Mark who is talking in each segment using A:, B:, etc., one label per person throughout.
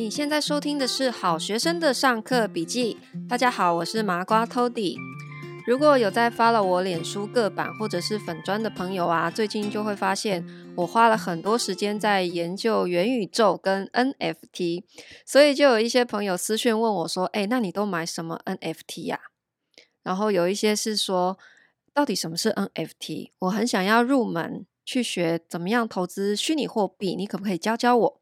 A: 你现在收听的是好学生的上课笔记。大家好，我是麻瓜 Tody。如果有在发了我脸书个版或者是粉专的朋友啊，最近就会发现我花了很多时间在研究元宇宙跟 NFT，所以就有一些朋友私讯问我说：“哎，那你都买什么 NFT 呀？”然后有一些是说：“到底什么是 NFT？我很想要入门去学怎么样投资虚拟货币，你可不可以教教我？”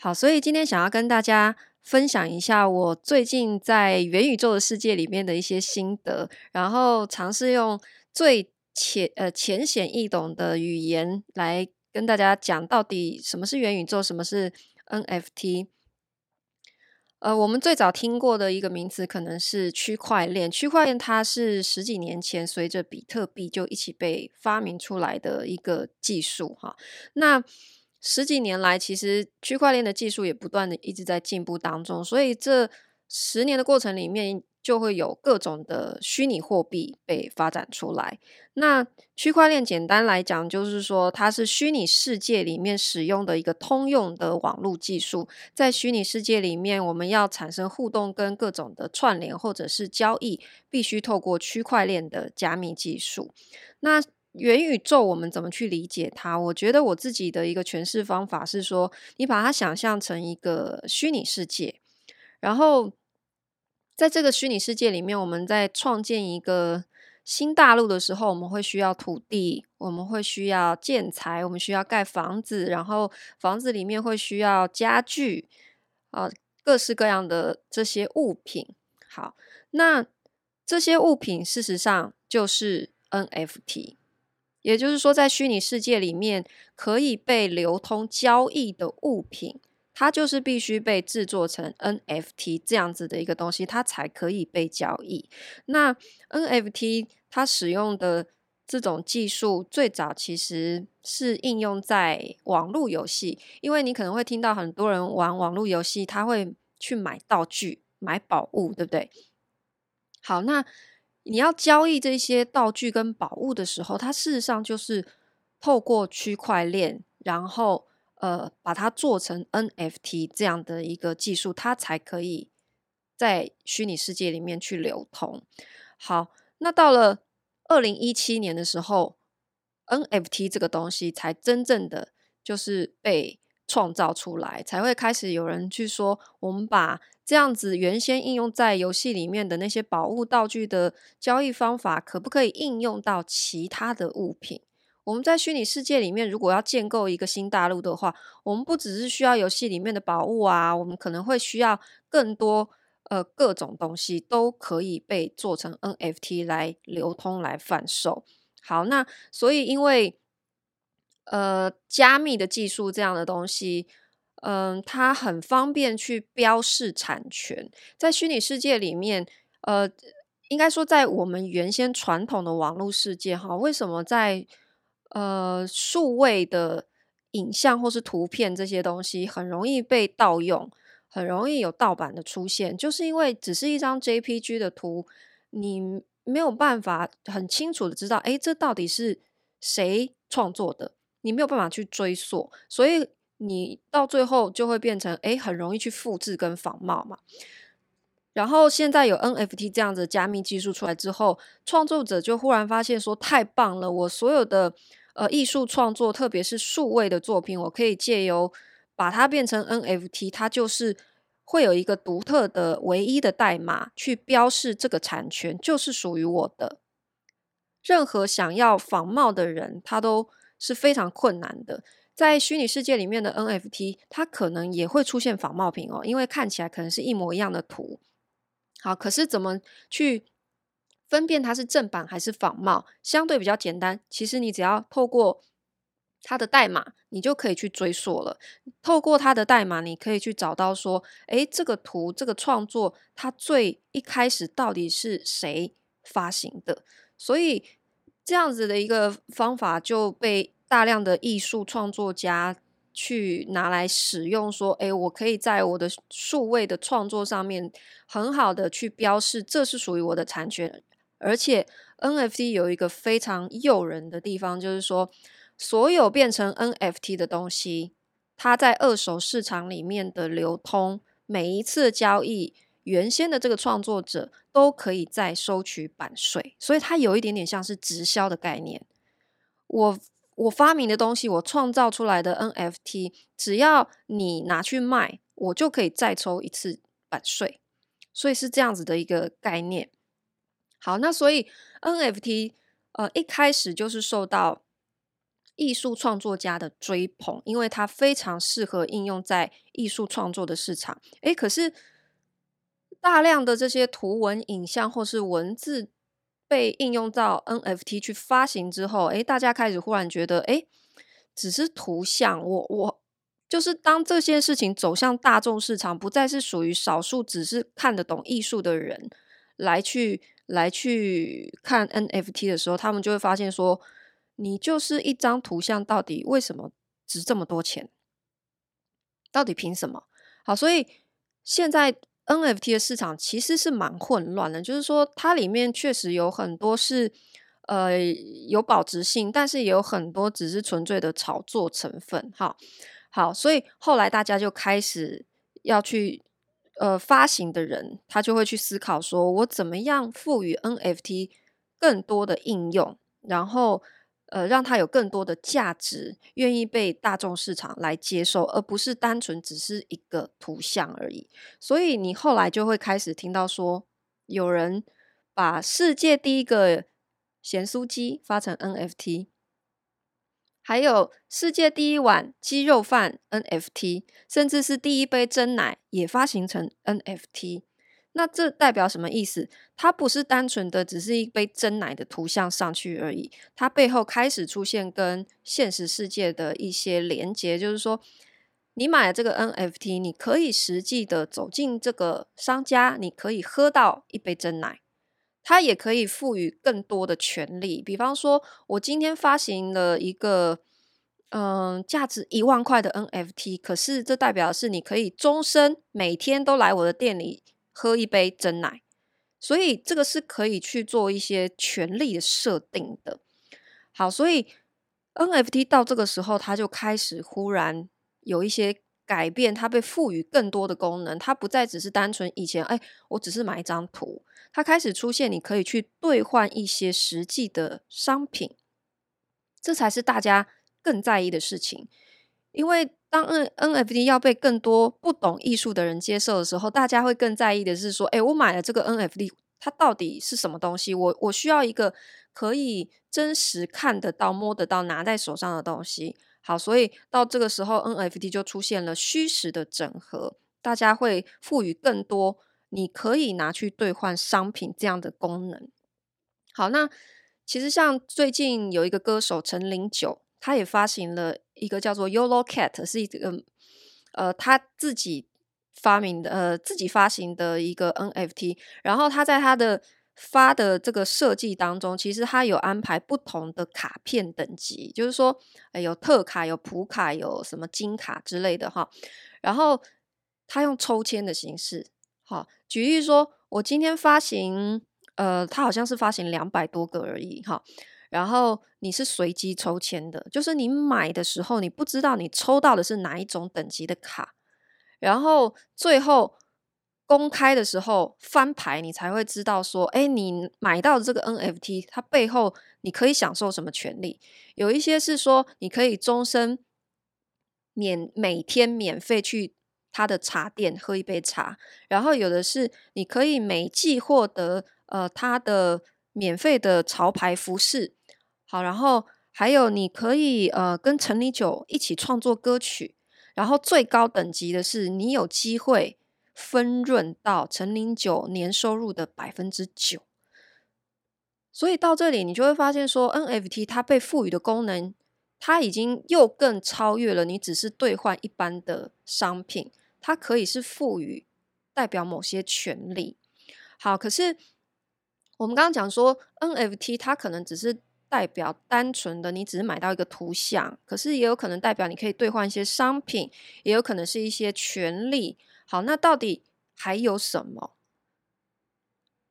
A: 好，所以今天想要跟大家分享一下我最近在元宇宙的世界里面的一些心得，然后尝试用最浅呃浅显易懂的语言来跟大家讲到底什么是元宇宙，什么是 NFT。呃，我们最早听过的一个名词可能是区块链，区块链它是十几年前随着比特币就一起被发明出来的一个技术哈。那十几年来，其实区块链的技术也不断的一直在进步当中，所以这十年的过程里面，就会有各种的虚拟货币被发展出来。那区块链简单来讲，就是说它是虚拟世界里面使用的一个通用的网络技术，在虚拟世界里面，我们要产生互动跟各种的串联或者是交易，必须透过区块链的加密技术。那元宇宙我们怎么去理解它？我觉得我自己的一个诠释方法是说，你把它想象成一个虚拟世界，然后在这个虚拟世界里面，我们在创建一个新大陆的时候，我们会需要土地，我们会需要建材，我们需要盖房子，然后房子里面会需要家具啊，各式各样的这些物品。好，那这些物品事实上就是 NFT。也就是说，在虚拟世界里面可以被流通交易的物品，它就是必须被制作成 NFT 这样子的一个东西，它才可以被交易。那 NFT 它使用的这种技术，最早其实是应用在网络游戏，因为你可能会听到很多人玩网络游戏，他会去买道具、买宝物，对不对？好，那。你要交易这些道具跟宝物的时候，它事实上就是透过区块链，然后呃把它做成 NFT 这样的一个技术，它才可以在虚拟世界里面去流通。好，那到了二零一七年的时候，NFT 这个东西才真正的就是被创造出来，才会开始有人去说，我们把这样子原先应用在游戏里面的那些宝物道具的交易方法，可不可以应用到其他的物品？我们在虚拟世界里面，如果要建构一个新大陆的话，我们不只是需要游戏里面的宝物啊，我们可能会需要更多呃各种东西都可以被做成 NFT 来流通来贩售。好，那所以因为。呃，加密的技术这样的东西，嗯、它很方便去标示产权。在虚拟世界里面，呃，应该说在我们原先传统的网络世界，哈，为什么在呃数位的影像或是图片这些东西很容易被盗用，很容易有盗版的出现，就是因为只是一张 JPG 的图，你没有办法很清楚的知道，哎，这到底是谁创作的。你没有办法去追溯，所以你到最后就会变成诶，很容易去复制跟仿冒嘛。然后现在有 NFT 这样子加密技术出来之后，创作者就忽然发现说太棒了，我所有的呃艺术创作，特别是数位的作品，我可以借由把它变成 NFT，它就是会有一个独特的唯一的代码去标示这个产权就是属于我的。任何想要仿冒的人，他都。是非常困难的，在虚拟世界里面的 NFT，它可能也会出现仿冒品哦，因为看起来可能是一模一样的图。好，可是怎么去分辨它是正版还是仿冒？相对比较简单，其实你只要透过它的代码，你就可以去追溯了。透过它的代码，你可以去找到说，诶，这个图这个创作，它最一开始到底是谁发行的？所以。这样子的一个方法就被大量的艺术创作家去拿来使用，说：“诶，我可以在我的数位的创作上面很好的去标示，这是属于我的产权。而且 NFT 有一个非常诱人的地方，就是说，所有变成 NFT 的东西，它在二手市场里面的流通，每一次交易，原先的这个创作者都可以再收取版税，所以它有一点点像是直销的概念。我我发明的东西，我创造出来的 NFT，只要你拿去卖，我就可以再抽一次版税，所以是这样子的一个概念。好，那所以 NFT 呃一开始就是受到艺术创作家的追捧，因为它非常适合应用在艺术创作的市场。诶，可是。大量的这些图文、影像或是文字被应用到 NFT 去发行之后，诶，大家开始忽然觉得，诶，只是图像，我我就是当这些事情走向大众市场，不再是属于少数只是看得懂艺术的人来去来去看 NFT 的时候，他们就会发现说，你就是一张图像，到底为什么值这么多钱？到底凭什么？好，所以现在。NFT 的市场其实是蛮混乱的，就是说它里面确实有很多是呃有保值性，但是也有很多只是纯粹的炒作成分。哈，好，所以后来大家就开始要去呃发行的人，他就会去思考说，我怎么样赋予 NFT 更多的应用，然后。呃，让它有更多的价值，愿意被大众市场来接受，而不是单纯只是一个图像而已。所以你后来就会开始听到说，有人把世界第一个咸酥鸡发成 NFT，还有世界第一碗鸡肉饭 NFT，甚至是第一杯真奶也发行成 NFT。那这代表什么意思？它不是单纯的只是一杯真奶的图像上去而已，它背后开始出现跟现实世界的一些连接，就是说，你买了这个 NFT，你可以实际的走进这个商家，你可以喝到一杯真奶，它也可以赋予更多的权利。比方说，我今天发行了一个嗯价值一万块的 NFT，可是这代表是你可以终身每天都来我的店里。喝一杯真奶，所以这个是可以去做一些权利的设定的。好，所以 NFT 到这个时候，它就开始忽然有一些改变，它被赋予更多的功能，它不再只是单纯以前，哎，我只是买一张图，它开始出现，你可以去兑换一些实际的商品，这才是大家更在意的事情，因为。当 N NFT 要被更多不懂艺术的人接受的时候，大家会更在意的是说：诶，我买了这个 NFT，它到底是什么东西？我我需要一个可以真实看得到、摸得到、拿在手上的东西。好，所以到这个时候，NFT 就出现了虚实的整合，大家会赋予更多你可以拿去兑换商品这样的功能。好，那其实像最近有一个歌手陈零九。他也发行了一个叫做 Yolo Cat，是一个呃他自己发明的呃自己发行的一个 NFT。然后他在他的发的这个设计当中，其实他有安排不同的卡片等级，就是说有特卡、有普卡、有什么金卡之类的哈。然后他用抽签的形式，好，举例说，我今天发行呃，他好像是发行两百多个而已哈。然后你是随机抽签的，就是你买的时候，你不知道你抽到的是哪一种等级的卡，然后最后公开的时候翻牌，你才会知道说，哎，你买到的这个 NFT，它背后你可以享受什么权利？有一些是说你可以终身免每天免费去他的茶店喝一杯茶，然后有的是你可以每季获得呃他的免费的潮牌服饰。好，然后还有你可以呃跟陈零九一起创作歌曲，然后最高等级的是你有机会分润到陈零九年收入的百分之九。所以到这里你就会发现说，NFT 它被赋予的功能，它已经又更超越了你只是兑换一般的商品，它可以是赋予代表某些权利。好，可是我们刚刚讲说 NFT 它可能只是。代表单纯的你只是买到一个图像，可是也有可能代表你可以兑换一些商品，也有可能是一些权利。好，那到底还有什么？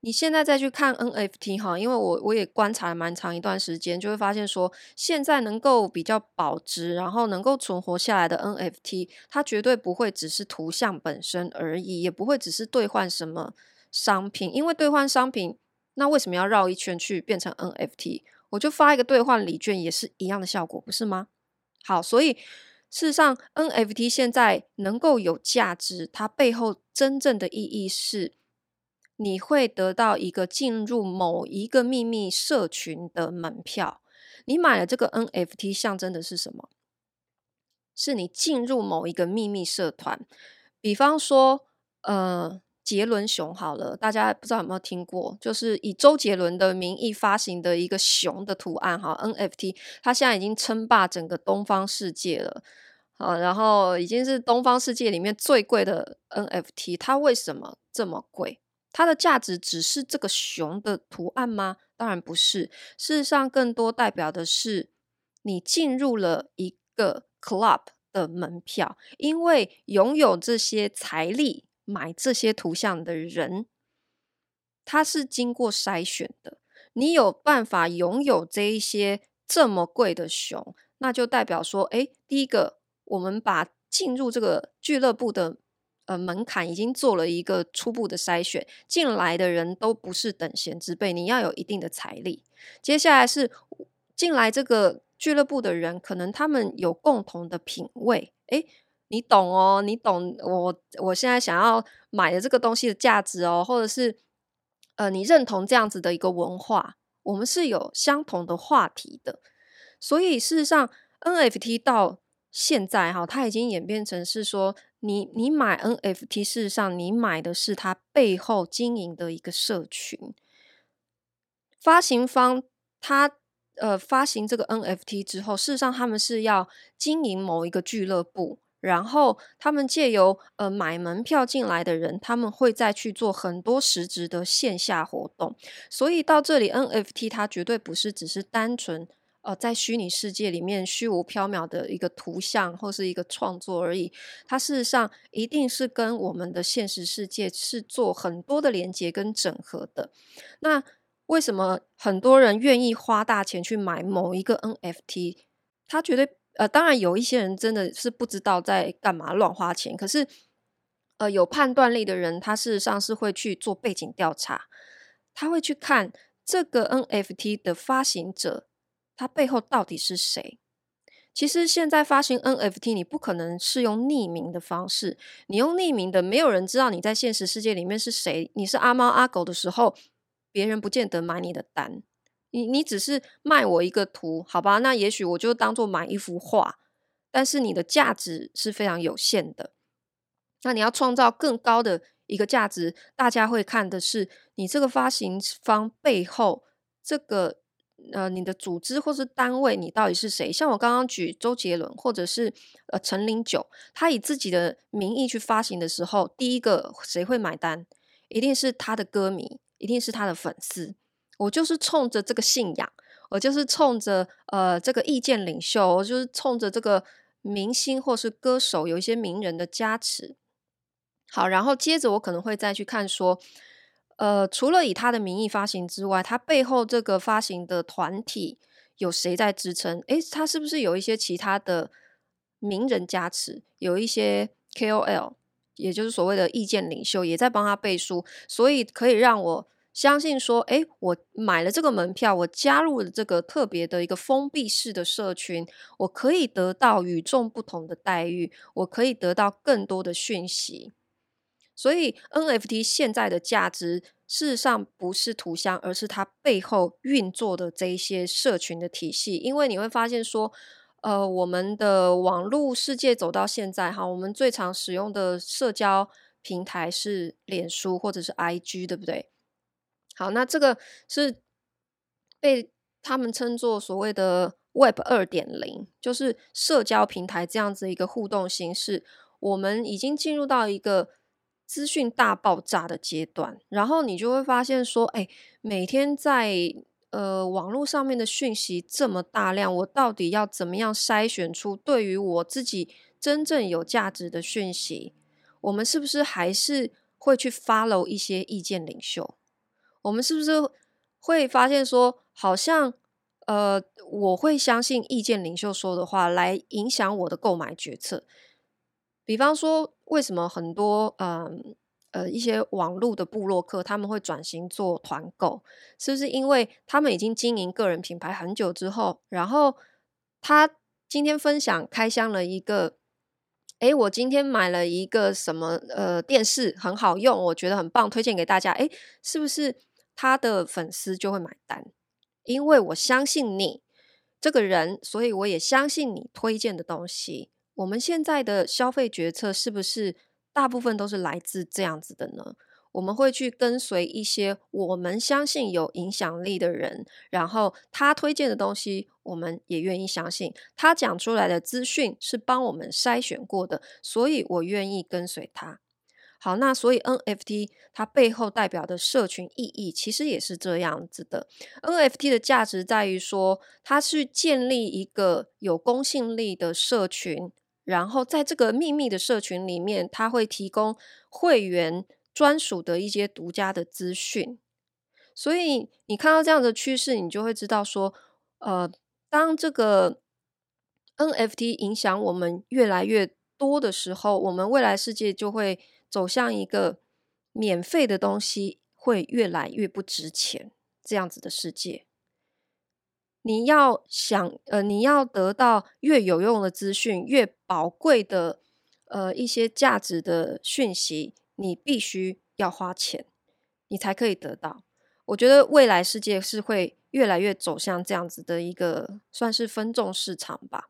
A: 你现在再去看 NFT 哈，因为我我也观察了蛮长一段时间，就会发现说，现在能够比较保值，然后能够存活下来的 NFT，它绝对不会只是图像本身而已，也不会只是兑换什么商品，因为兑换商品，那为什么要绕一圈去变成 NFT？我就发一个兑换礼券也是一样的效果，不是吗？好，所以事实上 NFT 现在能够有价值，它背后真正的意义是。你会得到一个进入某一个秘密社群的门票。你买了这个 NFT，象征的是什么？是你进入某一个秘密社团。比方说，呃，杰伦熊好了，大家不知道有没有听过？就是以周杰伦的名义发行的一个熊的图案，哈，NFT，它现在已经称霸整个东方世界了，啊，然后已经是东方世界里面最贵的 NFT。它为什么这么贵？它的价值只是这个熊的图案吗？当然不是。事实上，更多代表的是你进入了一个 club 的门票，因为拥有这些财力买这些图像的人，他是经过筛选的。你有办法拥有这一些这么贵的熊，那就代表说，诶，第一个，我们把进入这个俱乐部的。呃，门槛已经做了一个初步的筛选，进来的人都不是等闲之辈，你要有一定的财力。接下来是进来这个俱乐部的人，可能他们有共同的品味。诶，你懂哦，你懂我，我现在想要买的这个东西的价值哦，或者是呃，你认同这样子的一个文化，我们是有相同的话题的。所以事实上，NFT 到现在哈，它已经演变成是说。你你买 NFT，事实上你买的是它背后经营的一个社群。发行方他呃发行这个 NFT 之后，事实上他们是要经营某一个俱乐部，然后他们借由呃买门票进来的人，他们会再去做很多实质的线下活动。所以到这里，NFT 它绝对不是只是单纯。呃，在虚拟世界里面虚无缥缈的一个图像或是一个创作而已，它事实上一定是跟我们的现实世界是做很多的连接跟整合的。那为什么很多人愿意花大钱去买某一个 NFT？他绝对呃，当然有一些人真的是不知道在干嘛乱花钱，可是呃，有判断力的人，他事实上是会去做背景调查，他会去看这个 NFT 的发行者。他背后到底是谁？其实现在发行 NFT，你不可能是用匿名的方式。你用匿名的，没有人知道你在现实世界里面是谁。你是阿猫阿狗的时候，别人不见得买你的单。你你只是卖我一个图，好吧？那也许我就当做买一幅画，但是你的价值是非常有限的。那你要创造更高的一个价值，大家会看的是你这个发行方背后这个。呃，你的组织或是单位，你到底是谁？像我刚刚举周杰伦，或者是呃陈零九，他以自己的名义去发行的时候，第一个谁会买单？一定是他的歌迷，一定是他的粉丝。我就是冲着这个信仰，我就是冲着呃这个意见领袖，我就是冲着这个明星或是歌手，有一些名人的加持。好，然后接着我可能会再去看说。呃，除了以他的名义发行之外，他背后这个发行的团体有谁在支撑？诶，他是不是有一些其他的名人加持？有一些 KOL，也就是所谓的意见领袖，也在帮他背书，所以可以让我相信说，诶，我买了这个门票，我加入了这个特别的一个封闭式的社群，我可以得到与众不同的待遇，我可以得到更多的讯息。所以 NFT 现在的价值，事实上不是图像，而是它背后运作的这一些社群的体系。因为你会发现说，呃，我们的网络世界走到现在哈，我们最常使用的社交平台是脸书或者是 IG，对不对？好，那这个是被他们称作所谓的 Web 二点零，就是社交平台这样子一个互动形式。我们已经进入到一个。资讯大爆炸的阶段，然后你就会发现说，哎，每天在呃网络上面的讯息这么大量，我到底要怎么样筛选出对于我自己真正有价值的讯息？我们是不是还是会去 follow 一些意见领袖？我们是不是会发现说，好像呃，我会相信意见领袖说的话来影响我的购买决策？比方说，为什么很多嗯呃，一些网络的部落客他们会转型做团购？是不是因为他们已经经营个人品牌很久之后，然后他今天分享开箱了一个。诶，我今天买了一个什么呃电视，很好用，我觉得很棒，推荐给大家。诶，是不是他的粉丝就会买单？因为我相信你这个人，所以我也相信你推荐的东西。我们现在的消费决策是不是大部分都是来自这样子的呢？我们会去跟随一些我们相信有影响力的人，然后他推荐的东西，我们也愿意相信。他讲出来的资讯是帮我们筛选过的，所以我愿意跟随他。好，那所以 NFT 它背后代表的社群意义，其实也是这样子的。NFT 的价值在于说，它是建立一个有公信力的社群，然后在这个秘密的社群里面，它会提供会员。专属的一些独家的资讯，所以你看到这样的趋势，你就会知道说，呃，当这个 NFT 影响我们越来越多的时候，我们未来世界就会走向一个免费的东西会越来越不值钱这样子的世界。你要想，呃，你要得到越有用的资讯，越宝贵的，呃，一些价值的讯息。你必须要花钱，你才可以得到。我觉得未来世界是会越来越走向这样子的一个算是分众市场吧。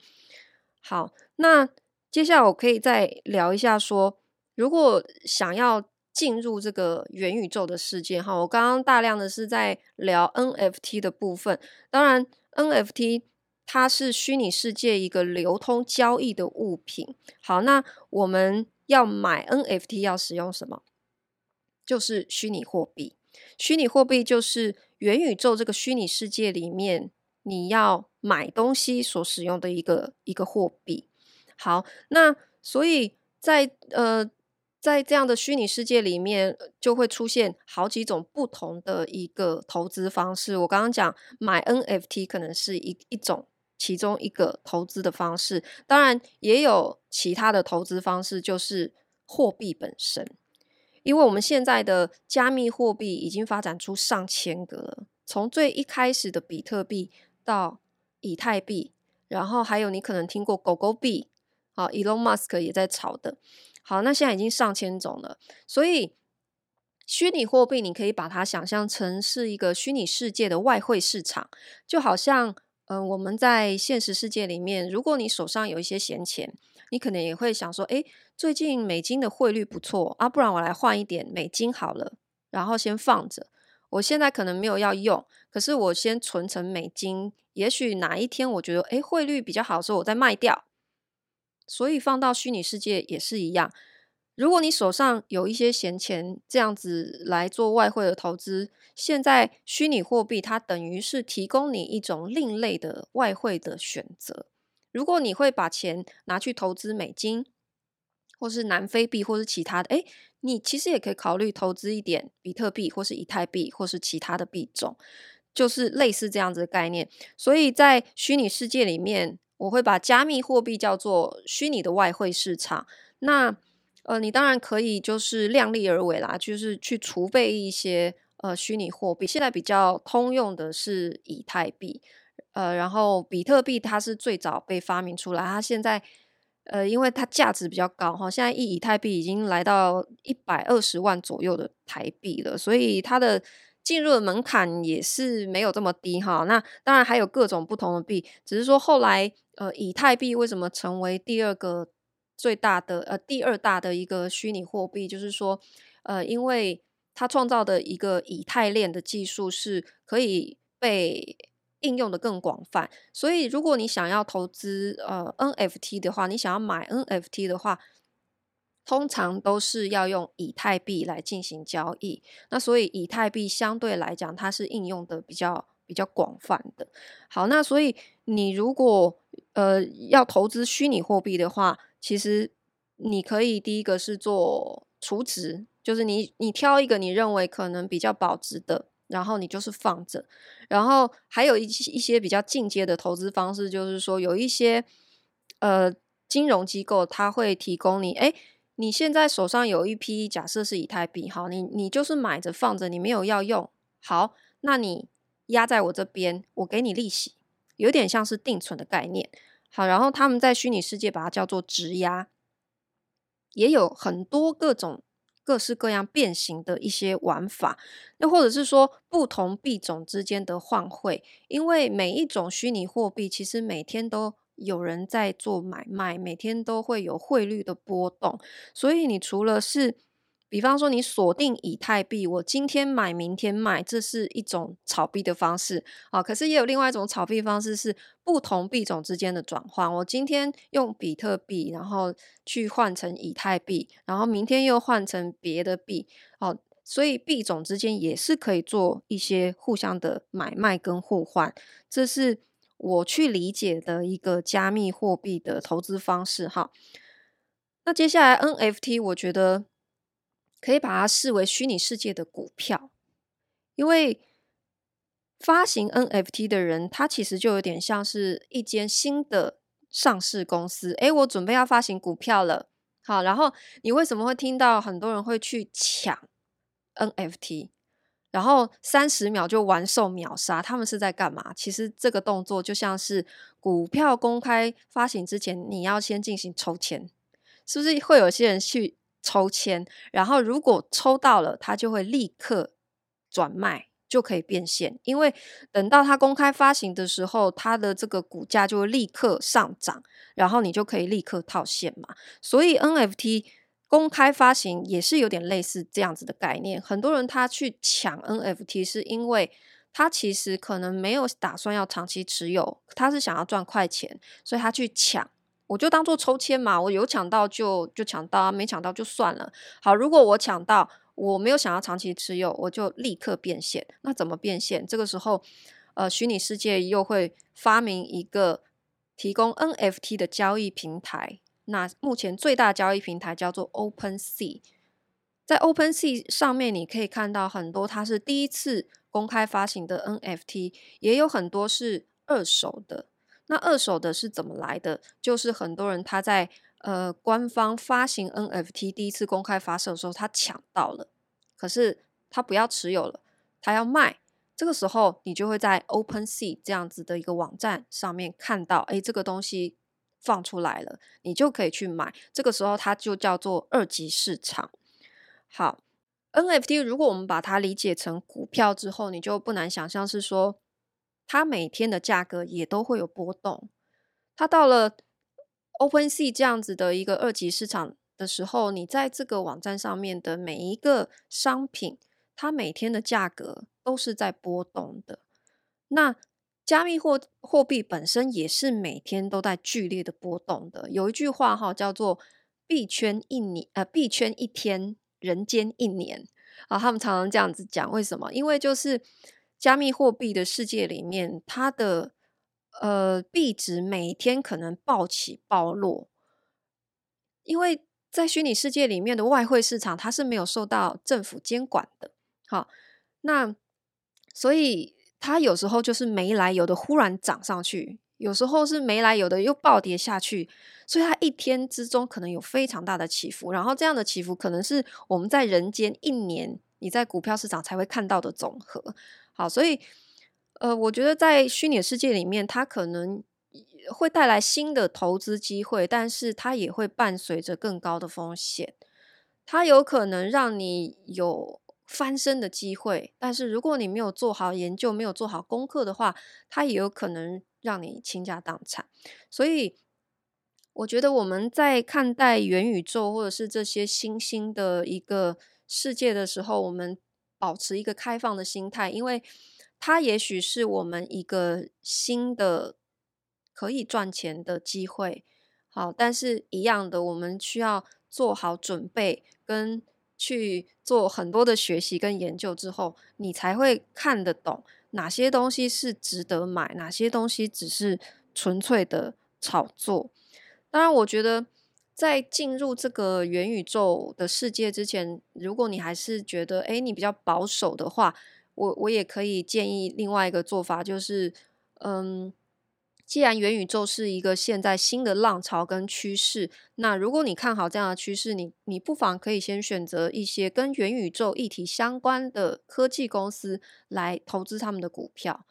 A: 好，那接下来我可以再聊一下说，如果想要进入这个元宇宙的世界，哈，我刚刚大量的是在聊 NFT 的部分。当然，NFT 它是虚拟世界一个流通交易的物品。好，那我们。要买 NFT 要使用什么？就是虚拟货币。虚拟货币就是元宇宙这个虚拟世界里面你要买东西所使用的一个一个货币。好，那所以在呃在这样的虚拟世界里面，就会出现好几种不同的一个投资方式。我刚刚讲买 NFT 可能是一一种。其中一个投资的方式，当然也有其他的投资方式，就是货币本身。因为我们现在的加密货币已经发展出上千个了，从最一开始的比特币到以太币，然后还有你可能听过狗狗币，啊，Elon Musk 也在炒的。好，那现在已经上千种了，所以虚拟货币你可以把它想象成是一个虚拟世界的外汇市场，就好像。嗯、我们在现实世界里面，如果你手上有一些闲钱，你可能也会想说，诶，最近美金的汇率不错啊，不然我来换一点美金好了，然后先放着。我现在可能没有要用，可是我先存成美金，也许哪一天我觉得，诶，汇率比较好的时候，我再卖掉。所以放到虚拟世界也是一样。如果你手上有一些闲钱，这样子来做外汇的投资，现在虚拟货币它等于是提供你一种另类的外汇的选择。如果你会把钱拿去投资美金，或是南非币，或是其他的，诶，你其实也可以考虑投资一点比特币，或是以太币，或是其他的币种，就是类似这样子的概念。所以在虚拟世界里面，我会把加密货币叫做虚拟的外汇市场。那呃，你当然可以就是量力而为啦，就是去储备一些呃虚拟货币。现在比较通用的是以太币，呃，然后比特币它是最早被发明出来，它现在呃因为它价值比较高哈，现在一以太币已经来到一百二十万左右的台币了，所以它的进入的门槛也是没有这么低哈。那当然还有各种不同的币，只是说后来呃以太币为什么成为第二个？最大的呃，第二大的一个虚拟货币，就是说，呃，因为它创造的一个以太链的技术是可以被应用的更广泛，所以如果你想要投资呃 NFT 的话，你想要买 NFT 的话，通常都是要用以太币来进行交易。那所以以太币相对来讲，它是应用的比较比较广泛的。好，那所以你如果呃要投资虚拟货币的话，其实你可以第一个是做储值，就是你你挑一个你认为可能比较保值的然后你就是放着。然后还有一一些比较进阶的投资方式，就是说有一些呃金融机构，它会提供你，诶，你现在手上有一批，假设是以太币，好，你你就是买着放着，你没有要用，好，那你压在我这边，我给你利息，有点像是定存的概念。好，然后他们在虚拟世界把它叫做质押，也有很多各种各式各样变形的一些玩法。那或者是说不同币种之间的换汇，因为每一种虚拟货币其实每天都有人在做买卖，每天都会有汇率的波动，所以你除了是比方说，你锁定以太币，我今天买，明天卖，这是一种炒币的方式啊。可是也有另外一种炒币方式，是不同币种之间的转换。我今天用比特币，然后去换成以太币，然后明天又换成别的币。哦，所以币种之间也是可以做一些互相的买卖跟互换。这是我去理解的一个加密货币的投资方式。哈，那接下来 NFT，我觉得。可以把它视为虚拟世界的股票，因为发行 NFT 的人，他其实就有点像是一间新的上市公司。诶，我准备要发行股票了，好，然后你为什么会听到很多人会去抢 NFT，然后三十秒就完售秒杀？他们是在干嘛？其实这个动作就像是股票公开发行之前，你要先进行抽签，是不是会有些人去？抽签，然后如果抽到了，他就会立刻转卖，就可以变现。因为等到他公开发行的时候，它的这个股价就会立刻上涨，然后你就可以立刻套现嘛。所以 NFT 公开发行也是有点类似这样子的概念。很多人他去抢 NFT，是因为他其实可能没有打算要长期持有，他是想要赚快钱，所以他去抢。我就当做抽签嘛，我有抢到就就抢到啊，没抢到就算了。好，如果我抢到，我没有想要长期持有，我就立刻变现。那怎么变现？这个时候，呃，虚拟世界又会发明一个提供 NFT 的交易平台。那目前最大交易平台叫做 OpenSea，在 OpenSea 上面你可以看到很多它是第一次公开发行的 NFT，也有很多是二手的。那二手的是怎么来的？就是很多人他在呃官方发行 NFT 第一次公开发售的时候，他抢到了，可是他不要持有了，他要卖。这个时候你就会在 OpenSea 这样子的一个网站上面看到，诶，这个东西放出来了，你就可以去买。这个时候它就叫做二级市场。好，NFT 如果我们把它理解成股票之后，你就不难想象是说。它每天的价格也都会有波动。它到了 OpenSea 这样子的一个二级市场的时候，你在这个网站上面的每一个商品，它每天的价格都是在波动的。那加密货货币本身也是每天都在剧烈的波动的。有一句话哈，叫做“币圈一年，呃，币圈一天，人间一年”啊，他们常常这样子讲。为什么？因为就是。加密货币的世界里面，它的呃币值每天可能暴起暴落，因为在虚拟世界里面的外汇市场，它是没有受到政府监管的。好，那所以它有时候就是没来由的忽然涨上去，有时候是没来由的又暴跌下去，所以它一天之中可能有非常大的起伏。然后这样的起伏，可能是我们在人间一年你在股票市场才会看到的总和。好，所以，呃，我觉得在虚拟世界里面，它可能会带来新的投资机会，但是它也会伴随着更高的风险。它有可能让你有翻身的机会，但是如果你没有做好研究，没有做好功课的话，它也有可能让你倾家荡产。所以，我觉得我们在看待元宇宙或者是这些新兴的一个世界的时候，我们。保持一个开放的心态，因为它也许是我们一个新的可以赚钱的机会。好，但是一样的，我们需要做好准备，跟去做很多的学习跟研究之后，你才会看得懂哪些东西是值得买，哪些东西只是纯粹的炒作。当然，我觉得。在进入这个元宇宙的世界之前，如果你还是觉得，诶，你比较保守的话，我我也可以建议另外一个做法，就是嗯。既然元宇宙是一个现在新的浪潮跟趋势，那如果你看好这样的趋势，你你不妨可以先选择一些跟元宇宙议题相关的科技公司来投资他们的股票。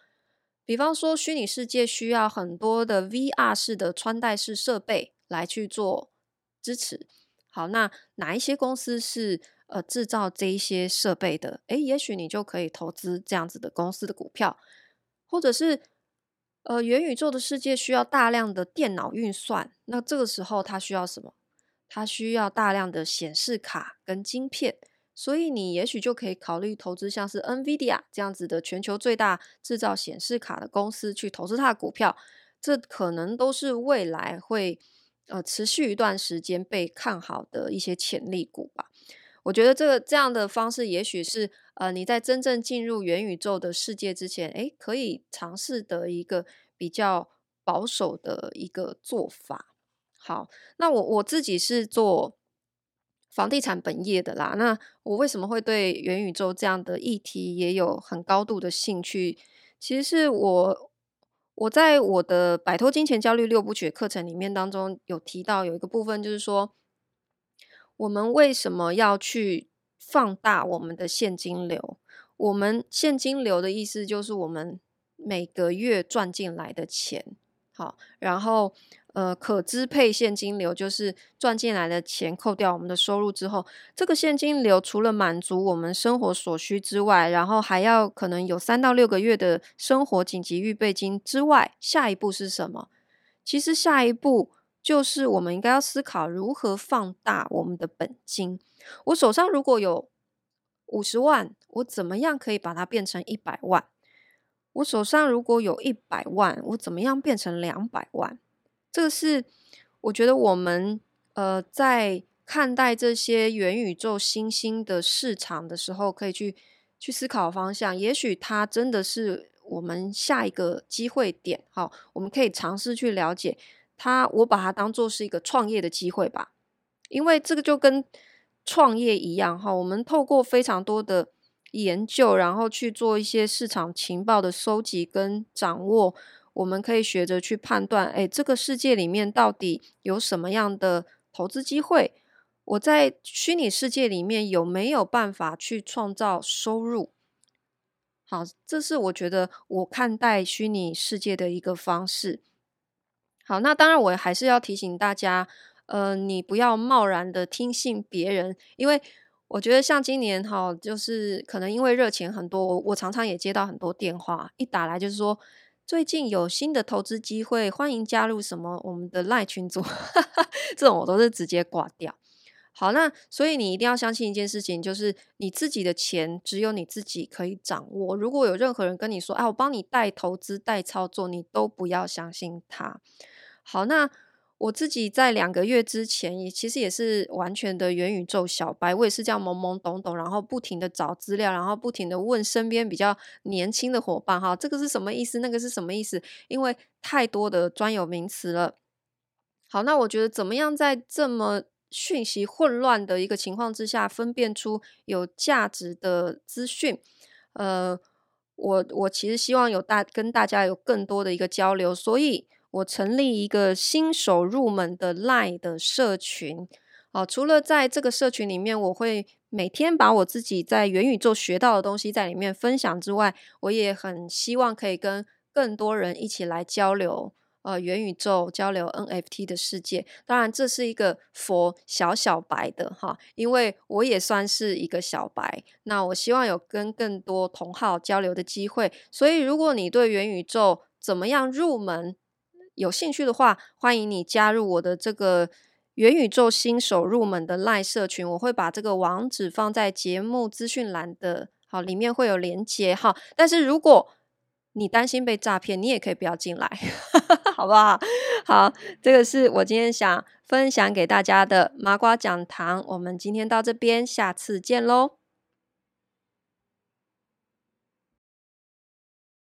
A: 比方说，虚拟世界需要很多的 VR 式的穿戴式设备来去做支持。好，那哪一些公司是呃制造这一些设备的？诶，也许你就可以投资这样子的公司的股票，或者是。呃，元宇宙的世界需要大量的电脑运算，那这个时候它需要什么？它需要大量的显示卡跟晶片，所以你也许就可以考虑投资像是 NVIDIA 这样子的全球最大制造显示卡的公司去投资它的股票，这可能都是未来会呃持续一段时间被看好的一些潜力股吧。我觉得这个这样的方式，也许是呃你在真正进入元宇宙的世界之前，诶，可以尝试的一个比较保守的一个做法。好，那我我自己是做房地产本业的啦。那我为什么会对元宇宙这样的议题也有很高度的兴趣？其实是我我在我的摆脱金钱焦虑六部曲课程里面当中有提到有一个部分，就是说。我们为什么要去放大我们的现金流？我们现金流的意思就是我们每个月赚进来的钱，好，然后呃，可支配现金流就是赚进来的钱扣掉我们的收入之后，这个现金流除了满足我们生活所需之外，然后还要可能有三到六个月的生活紧急预备金之外，下一步是什么？其实下一步。就是我们应该要思考如何放大我们的本金。我手上如果有五十万，我怎么样可以把它变成一百万？我手上如果有一百万，我怎么样变成两百万？这个是我觉得我们呃在看待这些元宇宙新兴的市场的时候，可以去去思考方向。也许它真的是我们下一个机会点。好，我们可以尝试去了解。他，我把它当做是一个创业的机会吧，因为这个就跟创业一样哈。我们透过非常多的研究，然后去做一些市场情报的收集跟掌握，我们可以学着去判断，哎，这个世界里面到底有什么样的投资机会？我在虚拟世界里面有没有办法去创造收入？好，这是我觉得我看待虚拟世界的一个方式。好，那当然，我还是要提醒大家，呃，你不要贸然的听信别人，因为我觉得像今年哈，就是可能因为热钱很多，我我常常也接到很多电话，一打来就是说最近有新的投资机会，欢迎加入什么我们的赖群组，这种我都是直接挂掉。好，那所以你一定要相信一件事情，就是你自己的钱只有你自己可以掌握。如果有任何人跟你说，哎，我帮你带投资、带操作，你都不要相信他。好，那我自己在两个月之前也其实也是完全的元宇宙小白，我也是这样懵懵懂懂，然后不停的找资料，然后不停的问身边比较年轻的伙伴，哈，这个是什么意思？那个是什么意思？因为太多的专有名词了。好，那我觉得怎么样在这么讯息混乱的一个情况之下，分辨出有价值的资讯？呃，我我其实希望有大跟大家有更多的一个交流，所以。我成立一个新手入门的 Line 的社群，啊，除了在这个社群里面，我会每天把我自己在元宇宙学到的东西在里面分享之外，我也很希望可以跟更多人一起来交流，呃，元宇宙交流 NFT 的世界。当然，这是一个佛小小白的哈，因为我也算是一个小白。那我希望有跟更多同好交流的机会。所以，如果你对元宇宙怎么样入门，有兴趣的话，欢迎你加入我的这个元宇宙新手入门的 LINE 社群，我会把这个网址放在节目资讯栏的，好，里面会有连接哈。但是如果你担心被诈骗，你也可以不要进来，好不好？好，这个是我今天想分享给大家的麻瓜讲堂，我们今天到这边，下次见喽。